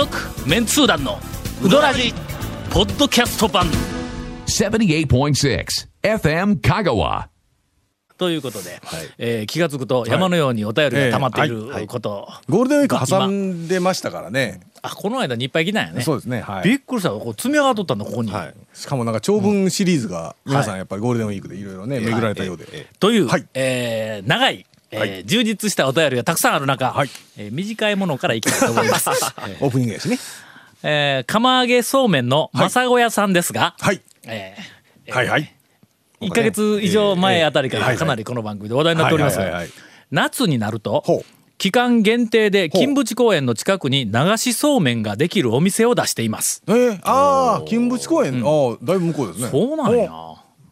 続メンツー団のウドラジポッドキャスト版。78.6 FM Kagawa. ということで、えー気が付くと山のようにお便りが溜まっていること、ゴールデンウィーク挟んでましたからね。あこの間にいっぱい来たんやね。そうですね。はい。びっくりしたこう積み上がっとったんだここに、はい。しかもなんか長文シリーズが皆さんやっぱりゴールデンウィークでいろいろね巡られたようで。という、はい。えー長い、えー充実したお便りがたくさんある中、はい。えー短いものからいきたいと思います、えーオープニングやしね。えー釜揚げそうめんの正小屋さんですが、はい。えーはいはい。1か月以上前あたりかええらかなりこの番組で話題になっております。が夏になると期間限定で金淵公園の近くに流しそうめんができるお店を出しています。えー、ああ金淵公園、ああだいぶ向こうですね。そうなんや。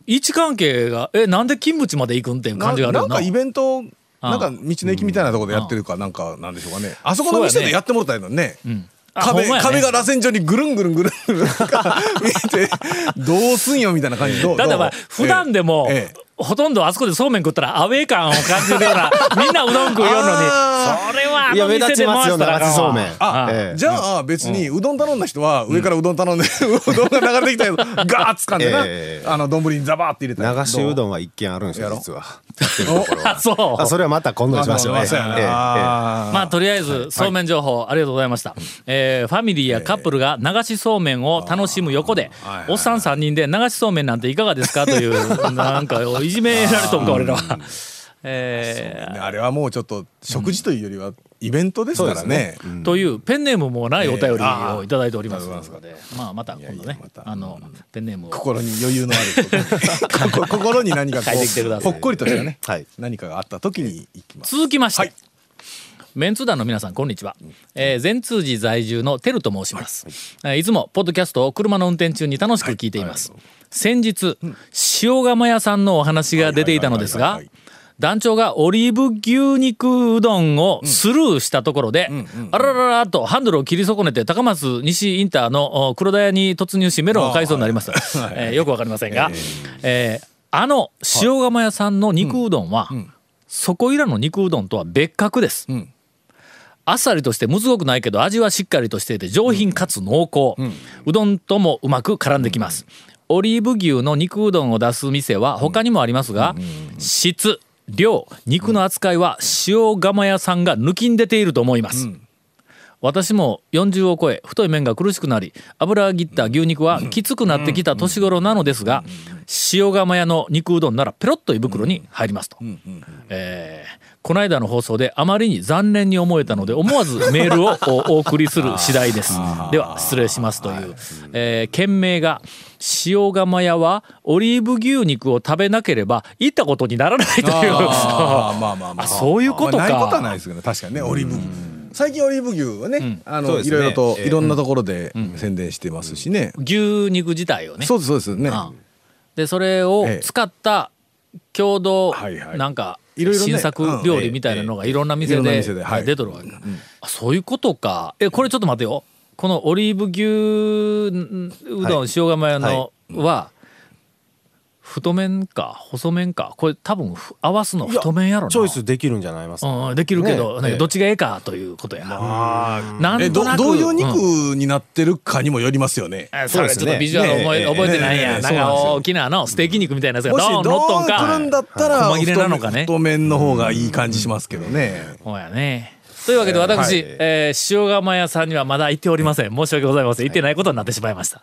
位置関係がえなんで金淵まで行くんっていうな感じがあるよな。なんかイベントあなんか道の駅みたいなところでやってるかなんかなんでしょうかね。あそこの店でやってもらったのにね。壁ね。壁が螺旋状にぐるんぐるんぐるんぐるん見えてどうすんよみたいな感じどうだってまあ普段でも、ええほとんどあそこでそうめん食ったらアウェー感を感じるような みんなうどん食うようのに。あそれはあの店で回したら。そうめんあ、ええじゃあ別にうどん頼んだ人は上からうどん頼んで、うどんが流れてきたやつガーッ掴んでな、ええあの丼にザバーって入れた流しうどんんは一軒あるんですよ実は。あそう。あそれはまた今度にしましょうあそうやな。えええまあとりあえずそうめん情報ありがとうございました、えーファミリーやカップルが流しそうめんを楽しむ横でおっさん3人で流しそうめんなんていかがですか？というなんかいじめられとんか俺らは。えーね。あれはもうちょっと食事というよりはイベントですからね。というペンネームもないお便りえー。をいただいております。あー。ので、まあまた今度ねいやいやまた。あのペンネームを。心に余裕のある。心に何かこ書いてきてください。うほっこりとしたね、はい。何かがあった時に行きます。続きまして、はい。メンツ団の皆さんこんにちは、えー善通寺在住のテルと申します、えーいつもポッドキャストを車の運転中に楽しく聞いています、先日、塩釜屋さんのお話が出ていたのですが団長がオリーブ牛肉うどんをスルーしたところで、あらららとハンドルを切り損ねて高松西インターのお黒田屋に突入しメロンを買いそうになりました、えーよくわかりませんが、えー。あの塩釜屋さんの肉うどんは、そこいらの肉うどんとは別格です、ん。あっさりとしてむずごくないけど味はしっかりとしていて上品かつ濃厚、うどんともうまく絡んできます、オリーブ牛の肉うどんを出す店は他にもありますが、質量肉の扱いは塩釜屋さんが抜きん出ていると思います、私も40を超え太い麺が苦しくなり油切った牛肉はきつくなってきた年頃なのですが塩釜屋の肉うどんならペロッと胃袋に入りますと、えーこの間の放送であまりに残念に思えたので思わずメールをおお送りする次第です。では失礼しますという、えー件名が塩釜屋はオリーブ牛肉を食べなければ行ったことにならないという。あー。まあまあまあ。あそういうことか。まあないことはないですけど確かにね。オリーブ牛。最近オリーブ牛はね、あの、そうですね。いろいろとええいろんなところで宣伝してますしね、牛肉自体をね。そうですそうですね、うんでそれをええ。使った共同はいはい。なんか新作料理みたいなのがいろんな店で出とるわけかあそういうことか。えこれちょっと待ってよ。このオリーブ牛うどん塩釜屋のは太麺か細麺かこれ多分ふ合わすの太麺やろな。チョイスできるんじゃないます。かうんできるけど、ねええ。どっちがええかということやな。なんとなくどういう肉になってるかにもよりますよね、あそれちょっとビジュアル覚え,、ね覚えてないん。や、ねなんか大きなのステーキ肉みたいなやつがもしドーン乗っとんか。どう来るんだったら細切れなのかね。太太麺の方がいい感じしますけどね、ほうやね。というわけで私、はい。えー塩釜屋さんにはまだ行っておりません。申し訳ございません。行ってないことになってしまいました、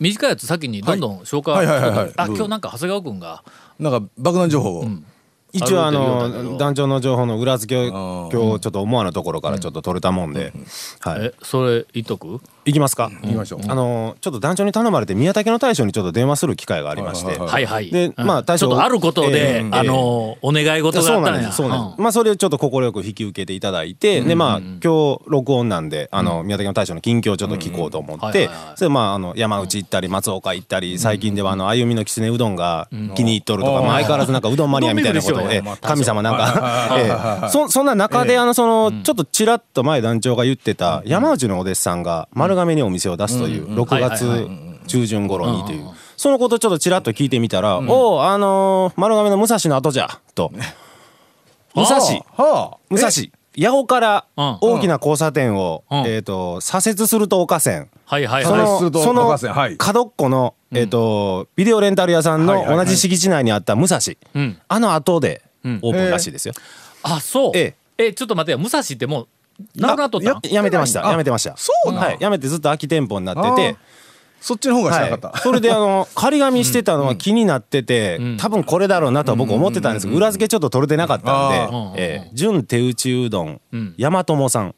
短いやつ先にどんどん紹介、はいはいはいはい。あ今日なんか長谷川君が。なんか爆弾情報を、一応あの団長の情報の裏付けを今日ちょっと思わぬところからちょっと取れたもんで、はい。えそれ言っとく？行きますか。行きましょう。あのちょっと団長に頼まれて宮武の大将にちょっと電話する機会がありまして。はいはいでうん。まあ大将。ちょっとあることで、ええあのお願い事があったんや。そうなんです。そうなんです、まあそれをちょっと快く引き受けていただいて、でまあ今日録音なんであの、宮崎の大将の近況をちょっと聞こうと思はいってそれでまああの山内行ったり松岡行ったり最近ではあの歩みのきつねうどんが気に入っとるとか、まあ、相変わらずなんかうどんマニアみたいなことで 神様なんか、ええそそんな中であのそのちょっとちらっと前団長が言ってた山内のお弟子さんが丸亀にお店を出すという6はいはい月中旬頃にという。そのことちょっとちらっと聞いてみたら「おおあのー丸亀の武蔵の後じゃ」と。武蔵。はあ武蔵。八尾からうん大きな交差点を、うん。えー、と左折すると岡線、はいはいそのその角っこの、えー、とビデオレンタル屋さんの同じ敷地内にあった武蔵、うん。あの後でん。オープンらしいですよ、あそう。え。えちょっと待ってよ。武蔵ってもうなくなっとった？んやめてました。あやめてました。そうなん？はい、やめてずっと空き店舗になってて。そっちの方がしなかった、はい、それであの 仮紙してたのは気になってて、多分これだろうなとは僕思ってたんですけど裏付けちょっと取れてなかったんであー「えー純手打ちうどん、大和友さん」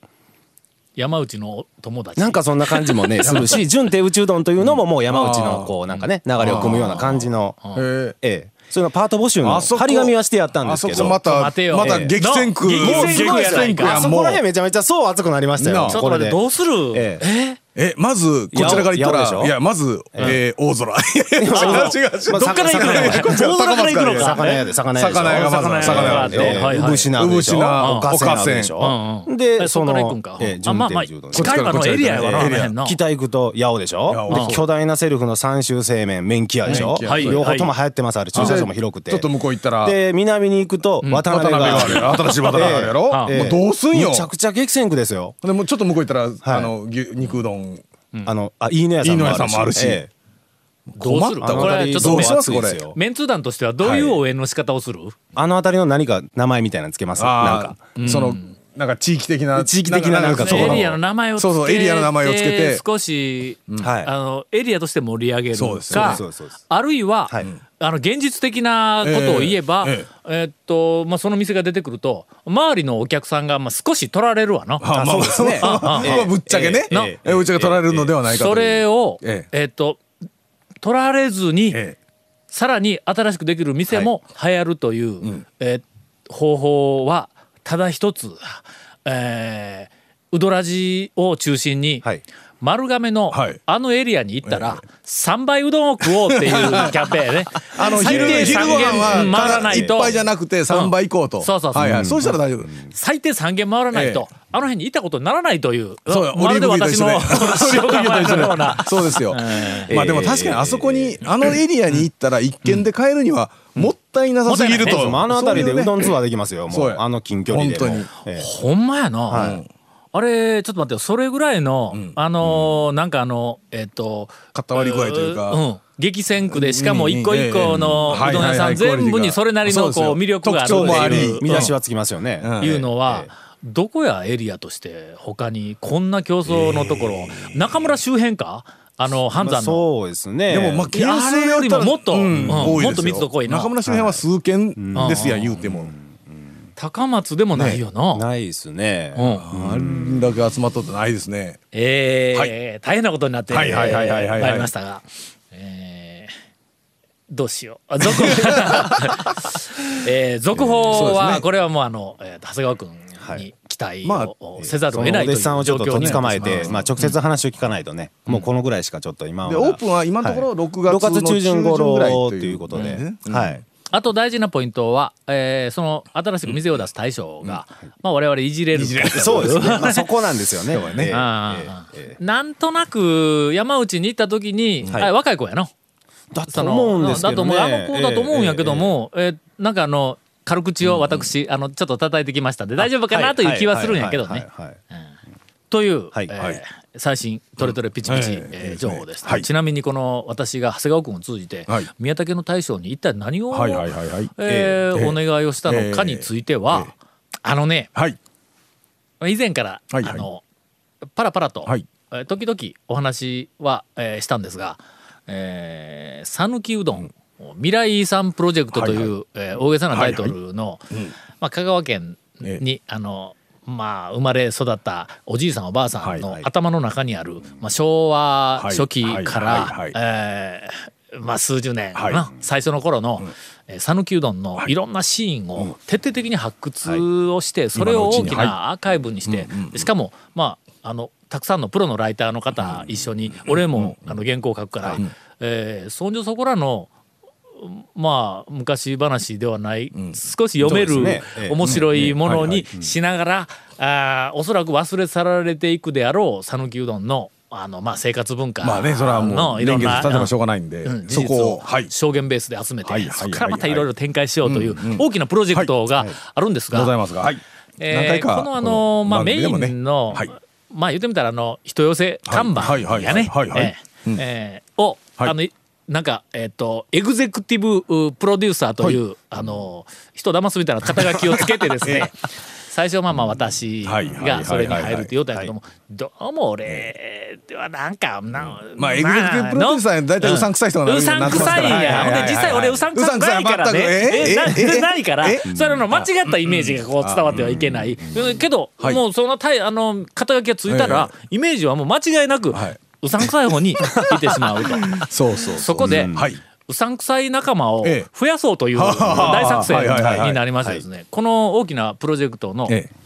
山内の友達。なんかそんな感じもね するし純手打ちうどんというのももう山内のこうなんかね流れを組むような感じの。ええそれのパート募集のあそこ張り紙はしてやったんですけど。またまた激戦区ええの激戦区やもう。あそこら辺めちゃめちゃそう熱くなりましたよちょっと待ってどうする？えええまずこちらから行ったらいやまず、えー大空。違う。違う違う。まあどっから行くのこっちは大空から行くのか。魚屋で魚屋でしょ？魚屋がまず魚魚屋があって。うぶしなうぶしなおかせんでそそのっから行くんか。ええあまあまあ純手打ちうどん近いわのエリアやわな北行くと八尾でしょ？巨大なセルフの三州製麺麺気屋でしょ？両方とも流行ってますあれ。駐車場も広くて。ちょっと向こう行ったら。で南に行くと渡渡辺がある新しい渡辺があるやろ、どうすんよ？めちゃくちゃ激戦区ですよ。でもうちょっと向こう行ったら、はい。あの牛肉うどんあのあいいね屋さんもあるし。いいね屋さんもあるし。ええ。どうする？これちょっとどうす熱いです？よメンツー団としてはどういう応援の仕方をする、あの辺りの何か名前みたいなのつけます？なんあかーそのなんか地域的な地域的ななんかそうエリアの名前をつけてそうそうエリアの名前をつけて。少し、はい。あのエリアとして盛り上げるかそうですそうです。あるいは、はいあの現実的なことを言えば、ええっとまあ、その店が出てくると周りのお客さんがまあ少し取られるわな。あまあそうですね。まあまあぶっちゃけね、ええええぶっちゃけ取られるのではないかとそれを、ええ。っと取られずに、えさらに新しくできる店も流行るという、えー方法はただ一つ、えーうどらじを中心に、はい丸亀のはい。あのエリアに行ったら3倍うどんを食おうっていう キャンペーンね。あの最低昼昼ご飯3は軒回らないと。一杯じゃなくて3杯行こうと、ん。そうそうそう。はいはい、そうしたら大丈夫、最低3軒回らないと、えあの辺にいたことにならないという。そう。よまるで私の 塩釜のような。そうですよ、えまあでも確かにあそこにあのエリアに行ったら一軒で買えるにはもったいなさすぎると、あの辺りでうどんんツアーできますよ。もそう。あの近距離でも。本当に。ええ。ほんまやな、あれちょっと待ってよ。それぐらいの、あのーなんかあのえっ、と肩割り具合というか。ん、激戦区でしかも一個一個のうんうどん屋さん全部にそれなりのこう魅力があるっていう。見出しはつきますよね。うん。い。うのは、どこやエリアとして他にこんな競争のところ、中村周辺か？あの半まあ山の。そうですね。でもまあ件数あれよりももっとうんうん多いですよ。もっと密度濃いな。中村周辺は数軒ですやん言うても、高松でもないよな。ないですね。うん。あれだけ集まっとってないですね。えー大変なことになってはいはいはいはいはいはい。まいりましたが、えーどうしよう。あ続 えー続報は、これはもうあの、えー長谷川君に期待まあをせざるを得ないという弟子さんをちょっと状況に捕まえて、まあ、直接話を聞かないとね、もうこのぐらいしかちょっと今は。でオープンは今のところはい6月の6月中旬頃ぐらいということで、ねはいあと大事なポイントは、えーその新しく店を出す大将が、まあ我々いじれるかそうですね、まあ、そこなんですよね。ね。えー。ええなんとなく山内に行った時に、はい。あ若い子やの。えだと思うんですけだと思う。どねあの子だと思うんやけども、えーなんかあの軽口を私、あのちょっと叩いてきましたんで大丈夫かなという気はするんやけどね。はいはいはいはいという、はいえーはい。最新トレトレピチピチ、うん。えー情報です、はい。ちなみにこの私が長谷川君を通じて、はい。宮武の大将に一体何を、はいはいはいはい。えーええお願いをしたのかについては、あのねはい。以前から、はいはい。あのパラパラと、はい。えー時々お話は、えーしたんですがえー讃岐、うどん未来遺産プロジェクトという、はいえー大げさなタイトルの、まあ、香川県に、え。あのまあ生まれ育ったおじいさんおばあさんの頭の中にある、まあ、昭和はい初期からえーまあ数十年かはい。な、最初の頃のえー讃岐うどんのい。ろんなシーンを徹底的に発掘をしてそれを大きなアーカイブにしてしかもまああのたくさんのプロのライターの方一緒に俺もあの原稿を書くからえーそんじょそこらのまあ昔話ではない、少し読める面白いものにしながら、あーおそらく忘れ去られていくであろう讃岐うどんのあの、まあ、生活文化まあねそれはもうのいろんな年月経てばしょうがないんでうん事そこをはい。証言ベースで集めて、はいはいそこからまたいろいろ展開しようという大きなプロジェクトがあるんですが、ございますが。はい。えーこのあのまあ、メインの、はい。まあ言ってみたらあの人寄せ看板はい。はいやねはいはいはいえーえーを、はい。あのなんかえっ、とエグゼクティブうプロデューサーという、あの人騙すみたいな肩書きをつけてですね 最初まあまあ私はいはいはいがそれに入るって言うたんやけどもどうも俺ではなんかなまあエグゼクティブプロデューサー大体うさんくさい人がなうさんくさいん。や。実際俺うさんくさいからね。えなないから。え。それの間違ったイメージがこう伝わってはいけない。けどはい。もうそのたいあの肩書きがついたらイメージはもう間違いなくはいうさんくさい方にいてしまうと。そうそうそこではい、うさんくさい仲間をええ。増やそうという大作戦になりましてですね。この大きなプロジェクトのええ。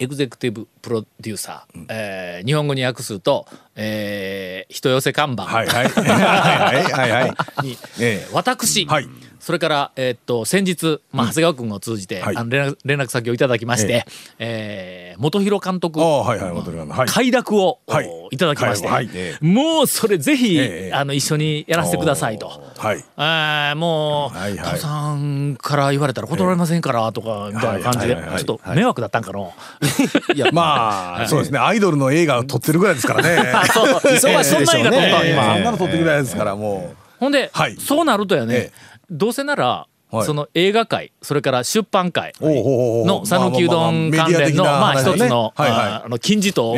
エグゼクティブプロデューサー、えー日本語に訳すと、えー人寄せ看板、はいはい。はいはいはい。に、ええ。私、はい。それから、えーっと先日、まあ、長谷川君を通じて、はい。あの連絡連絡先をいただきまして、えー元弘監督ああはいはい元々はい。快諾を、はい。おいただきまして、はいはいもうそれぜひ、ええあの一緒にやらせてくださいと。はい。あーもう、はいはい。さんから言われたら断れませんからとかみたいな感じで、ちょっと迷惑だったんかの。いやまあそうですね。アイドルの映画を撮ってるぐらいですからねそう 忙しいでしょうね。今。そんなの撮ってるぐらいですからもう。ほんで、はい。そうなるとやね、ええ。どうせなら、はい。その映画界それから出版界の讃岐うどん関連のまあ一つのはいはい。ああの金字塔を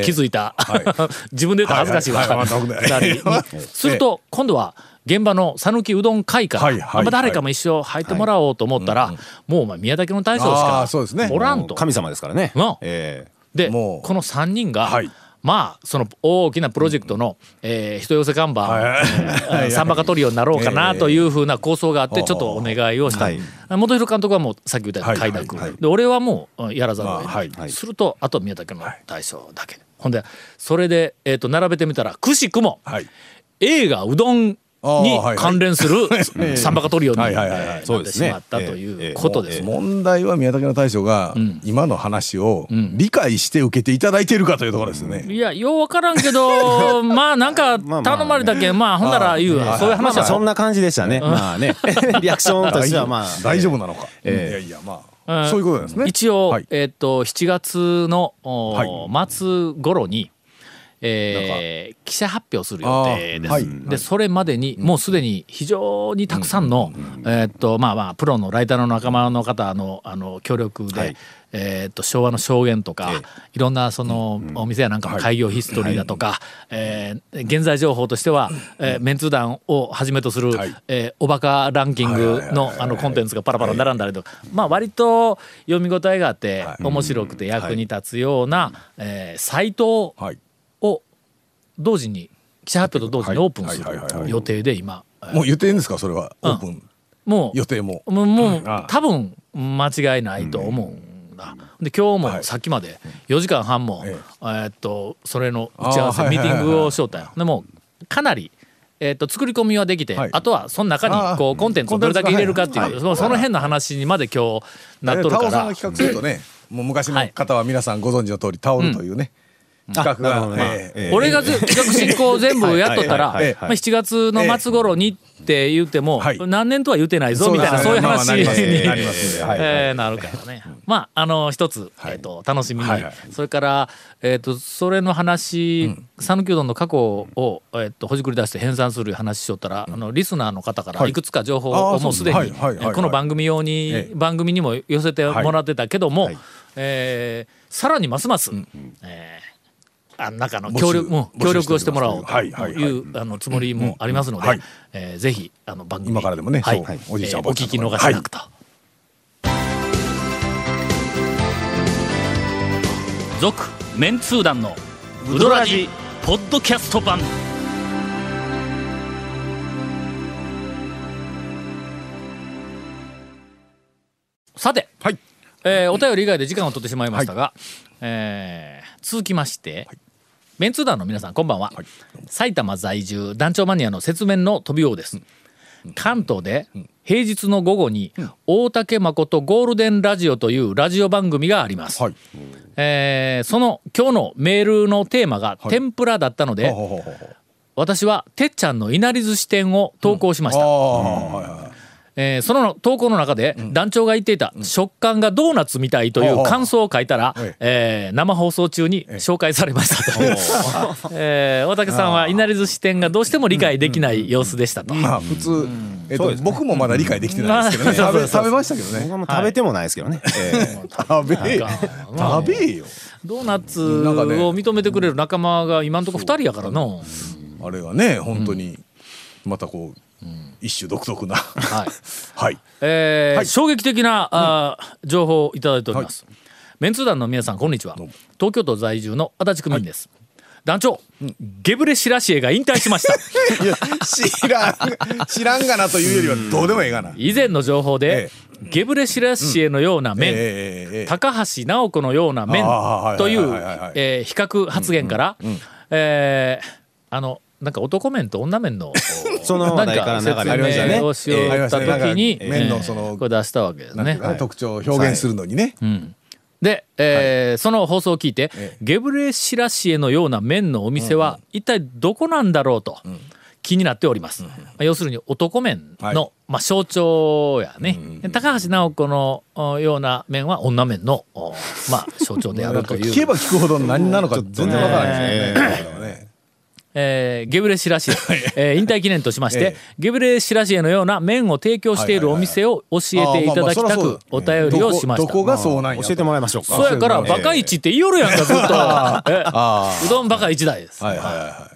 築いた 自分で言ったら恥ずかしいわ。すると今度は現場の讃岐うどん会からはい誰かも一緒入ってもらおうと思ったらもうお前宮崎の大将しあかーそうですね。おらんと。神様ですからね。の。えでこの3人が、はいまあその大きなプロジェクトの、えー人寄せ看板、サンバカトリオになろうかなというふうな構想があってちょっとお願いをした、はい。元弘監督はもうさっき言ったようにはい。快諾、で俺はもううんやらざるを得ない、まあはい。するとあと宮崎の大将だけ、ほんでそれで、えー、と並べてみたらくしくもはい。映画うどんに関連する サンバカトリオになってそうですね。しまったということです。問題は宮崎の大将が今の話を理解して受けていただいているかというところですね。いやよう分からんけど まあなんかまあ頼まれたけんまあほんなら言うわ。そういう話は。まあそんな感じでしたね。まあね。リアクションとしてはまあ。大丈夫なのか。いええやいやまうん。あそういうことなんですね。一応、はい。えっ、と7月の、末頃に、えー記者発表する予定です。はい。でそれまでにもうすでに非常にたくさんの、えっとまあまあプロのライターの仲間の方のあの協力で、はい。えっと昭和の証言とか、いろんなそのお店やなんかの開業ヒストリーだとか、えー現在情報としては、えーメンツー団をはじめとする、はい。えーおバカランキングのあのコンテンツがパラパラ並んだりとか、まあ割と読み応えがあって面白くて役に立つような、えーサイトはい。を同時に記者発表と同時にオープンする予定で今もう言っていいんですか？それは。オープン。もう予定も。もうもうあ多分間違いないと思うんだ。で今日もさっきまで4時間半も、ええ。ーっとそれの打ち合わせミーティングをしよった。でもかなりえーっと作り込みはできて、はい。あとはその中にこうコンテンツをどれだけ入れるかっていう、その辺の話にまで今日なっとるから。タオさんが。企画するとねもう昔の方は皆さんご存知の通りタオルというね企画が。ええ。え俺がず企画進行全部やっとったら、まあ、7月の末頃にって言っても、はい。何年とは言ってないぞみたいなそそうういう話に。えーなるからね。まああの一つ、えー、と楽しみに、はいはいそれから、えー、とそれの話讃岐、うどんの過去を、えー、とほじくり出して編纂する話しよったら、あのリスナーの方からはい。いくつか情報をもうすでにこの番組用に、ええ。番組にも寄せてもらってたけども、はい。えーさらにますます、えーあの中の協力も協力をしてもらおうとはいうあのつもりもありますので、はい。えーぜひあの番組今からでもねはい。おじいちゃんえーお聞きおばあちゃん逃しなくと。続メンツー団のウドラジポッドキャスト版。さて、はいえーお便り以外で時間を取ってしまいましたが、えー続きまして、メンツー団の皆さんこんばんは、埼玉在住団長マニアの説明の飛び王です、関東で平日の午後に大竹誠ゴールデンラジオというラジオ番組があります、はい。えーその今日のメールのテーマが天ぷらだったので、私はてっちゃんのいなり寿司店を投稿しました、ああはいはいえーその投稿の中で団長が言っていた食感がドーナツみたいという感想を書いたら、ええー生放送中に紹介されましたと、えー大竹さんはいなり寿司店がどうしても理解できない様子でしたと。まあ普通えっと僕もまだ理解できてないですけどね。まあ食べ食べましたけどね。僕はもう食べてもないですけどね。食べえ。食べえよ。ドーナツを認めてくれる仲間が今んとこ2人やからの。あれがね本当にまたこう一種独特な。はい。はい。えーはい。衝撃的な、あー情報をいただいております、メンツ団の皆さんこんにちは。東京都在住の足立区民です、団長、ゲブレシラシエが引退しました。知らん知らんがなというよりはどうでもええがな。以前の情報で、ゲブレシラシエのような面、ええええええ。高橋直子のような面という比較発言から、えーあのなんか男面と女面のその話題か説明をしようった時に、ええ。面のそのこれ出したわけですね。特徴を表現するのにね。で、えーその放送を聞いて、ええ。ゲブレシラシエのような麺のお店は一体どこなんだろうと気になっております。まあ要するに男麺の、はい。まあ、象徴やね、高橋直子のおような麺は女麺の、おまあ、象徴であるという。聞けば聞くほど何なのか全然わからないですね えーゲブレシラシエ、えー引退記念としまして、ええ。ゲブレシラシエのような麺を提供しているお店を教えていただきたくお便りをしました。どこがそうなんや教えてもらいましょうか。そうやから、ええバカイチって言いよるやんか、ずっと。えうどんバカイチ大です。はいはいはいはい。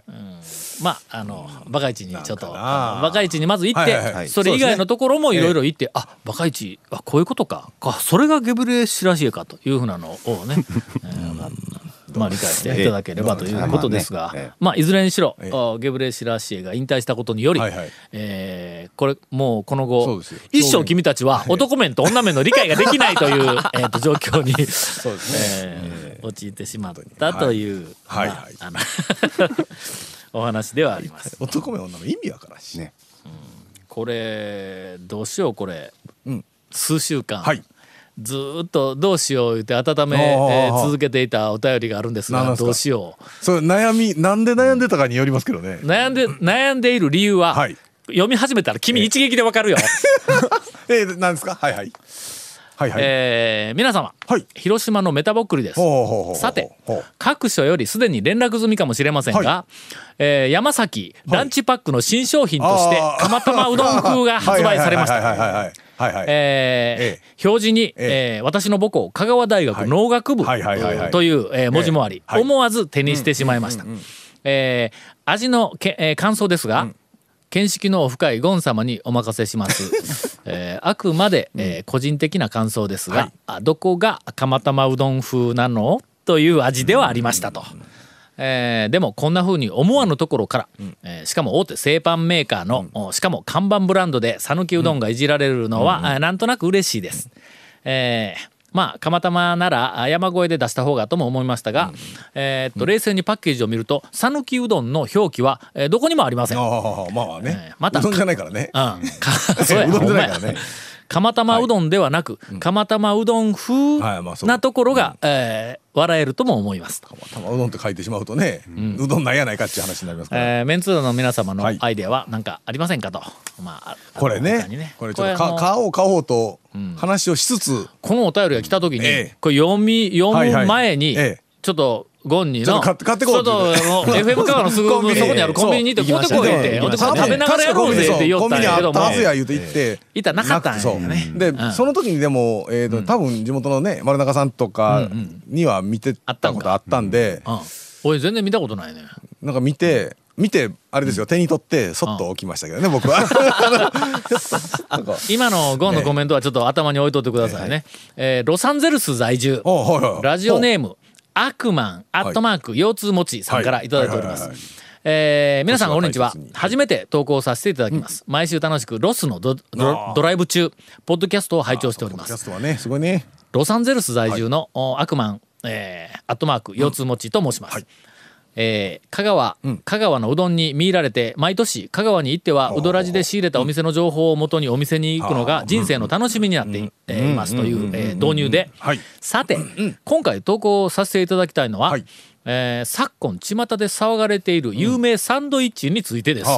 まあ、あの、バカイチにちょっと、バカイチにまず行って、はいはいはい。それ以外のところもいろいろ行って、あ、バカイチ、あ、こういうことか。か、それがゲブレシラシエかというふうなのをね、えーまあまあ理解していただければということですがええ、まあいずれにしろゲブレシラシエが引退したことによりはえーこれもうこの後一生君たちは男面と女面の理解ができないという、えーと状況に、そうですね。えー陥ってしまったという、はい。まあはいあの お話ではあります。男目女目意味わからんしね。これどうしようこれ、うん。数週間、はいずーっとどうしよう言って温め、えー続けていたお便りがあるんですがどうしよそれ悩みなんで悩んでたかによりますけどね。う悩んで悩んでいる理由は、はい。読み始めたら君一撃でわかるよ。えー何ですか？はいはいはいはい。えー皆様、はい。広島のメタボックリです。さて各所よりすでに連絡済みかもしれませんが、はえー山崎ランチパックの新商品として釜玉うどん風が発売されました。はいはいえー表示に、えー私の母校香川大学はい。農学部という、えー文字もあり、思わず手にしてしまいました。えー味のけ、えー感想ですが、見識の深い。ゴン様にお任せします。えーあくまで、えー個人的な感想ですが、はい。どこが釜玉うどん風なのとい。う味ではありましたと。えーでもこんな風に思わぬところから、えーしかも大手製パンメーカーの、おしかも看板ブランドで讃岐うどんがい。じられるのは、あなんとなく嬉しい。です。えーまあ釜玉ならあ山越えで出した方がとも思いましたが、えーっと冷静にパッケージを見ると讃岐うどんの表記は、えーどこにもありません。ああまあまあね。えーまたうどんじゃないからね。うん、か そうや。うどんじゃないからね。釜玉うどんではなく、釜玉うどん風なところが、えー笑えるとも思います。玉うどんって書いてしまうとねうどんなんやないかっていう話になりますから。えーメンツーの皆様のはい。アイデアは何かありませんかと。まあ、あこれ他ね。にこれちょっと買おう買おうと話をしつつ。このお便りが来た時に、ええ。これ読み読はいはい。む前に、ええ。ちょっとゴンにのちょっと買って買ってこうちょっと FM カーのすぐコンビニ。そこにあるコンビニに行って買ってこいって、食べながらやろうぜって言おったんやけども。コンビニあったはずや言うて言って。いたらなかったんやね。でう。ん。その時にでもえーと多分地元のね丸中さんとかには見てたことあったんで。うん、俺全然見たことないね。なんか見て見てあれですよ手に取ってそっと置きましたけどね僕は。今のゴンのコメントはちょっと頭に置いといてくださいね。えーロサンゼルス在住、おはいはいラジオネーム、アクマン、アットマーク、腰痛持ちさんからいただいております。はい。はいはいはい。えー皆さんこんにちは。初めて投稿させていただきます、毎週楽しくロスのドドドライブ中ポッドキャストを拝聴しております。キャストはねすごいね。ロサンゼルス在住の、おアクマン、えーアットマーク腰痛持ちと申します、えー香川、香川のうどんに見入られて毎年香川に行ってはうどらじで仕入れたお店の情報をもとにお店に行くのが人生の楽しみになっていえーいますというえー導入で。はいさて今回投稿させていただきたいのは、はいえー昨今巷で騒がれている有名サンドイッチについてです。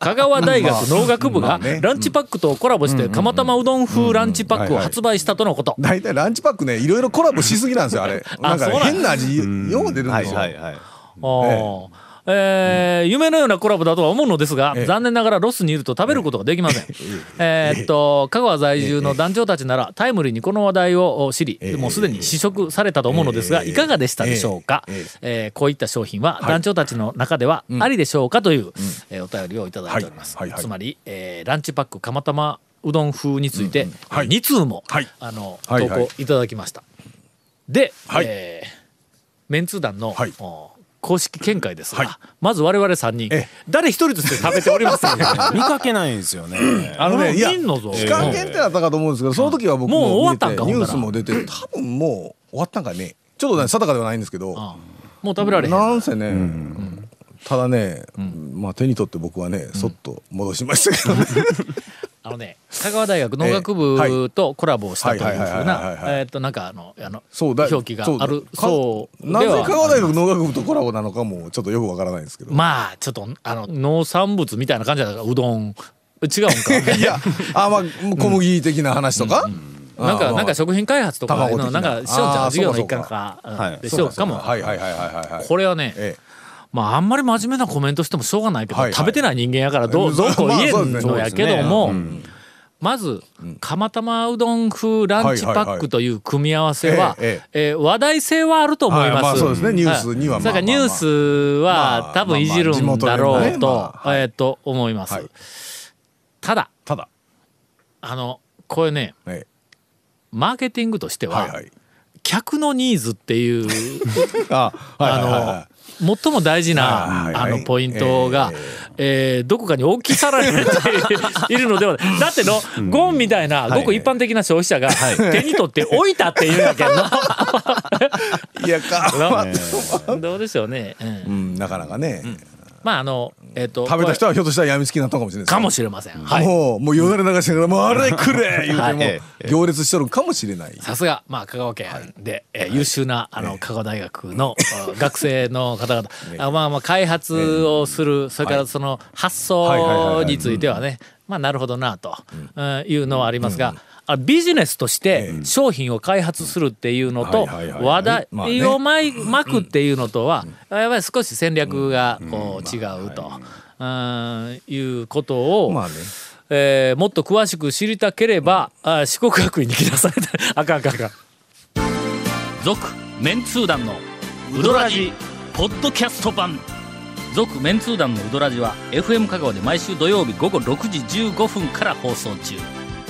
香川大学 農学部がランチパックとコラボして釜玉うどん風ランチパックを発売したとのこと。大体ランチパックねいろいろコラボしすぎなんですよあれ。なんか変な味よう出るんですよ。はい。あーえー夢のようなコラボだとは思うのですが、ええ。残念ながらロスにいると食べることができません。え ーっと香川在住の団長たちならタイムリーにこの話題を知り、もうすでに試食されたと思うのですが、ええ。いかがでしたでしょうか、ええ。ーこういった商品は団長たちの中ではありでしょうかという、えーお便りをいただいております。つまり、えーランチパック釜玉うどん風について、はい。2通も、はい。あの投稿いただきました。で、はい。えーメンツー団の、はい。お公式見解ですが、はい。まず我々3人ええ。誰一人として食べておりません 見かけないんですよね。あのねいや期間限定だったかと思うんですけどその時は僕もうも終わったんかニュースも出て多分もう終わったんかね。ちょっとね定かではないんですけどあもう食べられへん。なんせねただねまあ手に取って僕はねそっと戻しましたけどね あのね香川大学農学部とコラボをしたというふうなはいえーっとなんかあのあのそうだ表記がある。かそうでなぜ香は川大学農学部とコラボなのかもちょっとよくわからないんですけど。まあちょっとあの農産物みたいな感じだからうどん違うんか。いやあまあ小麦的な話とか？なんかなんか食品開発とかのなんかしおんちゃんの授業の一環あか。でしょうかも。はい。はいはいはいはいはい。これはねええまああんまり真面目なコメントしてもしょうがないけど、はいはい。食べてない人間やからどう どうこう言えんのやけども、まず、釜玉うどん風ランチパックという組み合わせは、ええー話題性はあると思います。はいまあそうですね。ニュースにははい。まあそれからニュースはまあ多分いじるんだろうとえーと思います。はいただただあのこれねえマーケティングとしては、客のニーズっていうあの最も大事なあのポイントが、えー。どこかに置き去られているのではない。だってのゴンみたいなごく一般的な消費者が手に取って置いたっていうんやけんのいいやかどうでしょうね、うん。うんなかなかねまああのえっ、と食べた人はひょっとしたらやみつきになったかもしれないかもしれません。はい。もうもうよだれ流しながら「もうあれくれ! 」言うはいても行列しとるかもしれない。さすが、まあ、香川県で、えー優秀なあの香川大学の、あ学生の方々、あまあまあ開発をする、それからその発想についてはね、まあなるほどなと、うん。いうのはありますが、あビジネスとして商品を開発するっていうのと話題をまいまくっていうのとはやっぱり少し戦略がこう違うと。うんいうことをまあね。えーもっと詳しく知りたければ、あ四国学院に来なされた あかんあかんあかん。続メンツー団のウドラジポッドキャスト版。続メンツー団のウドラジは FM 香川で毎週土曜日午後6時15分から放送中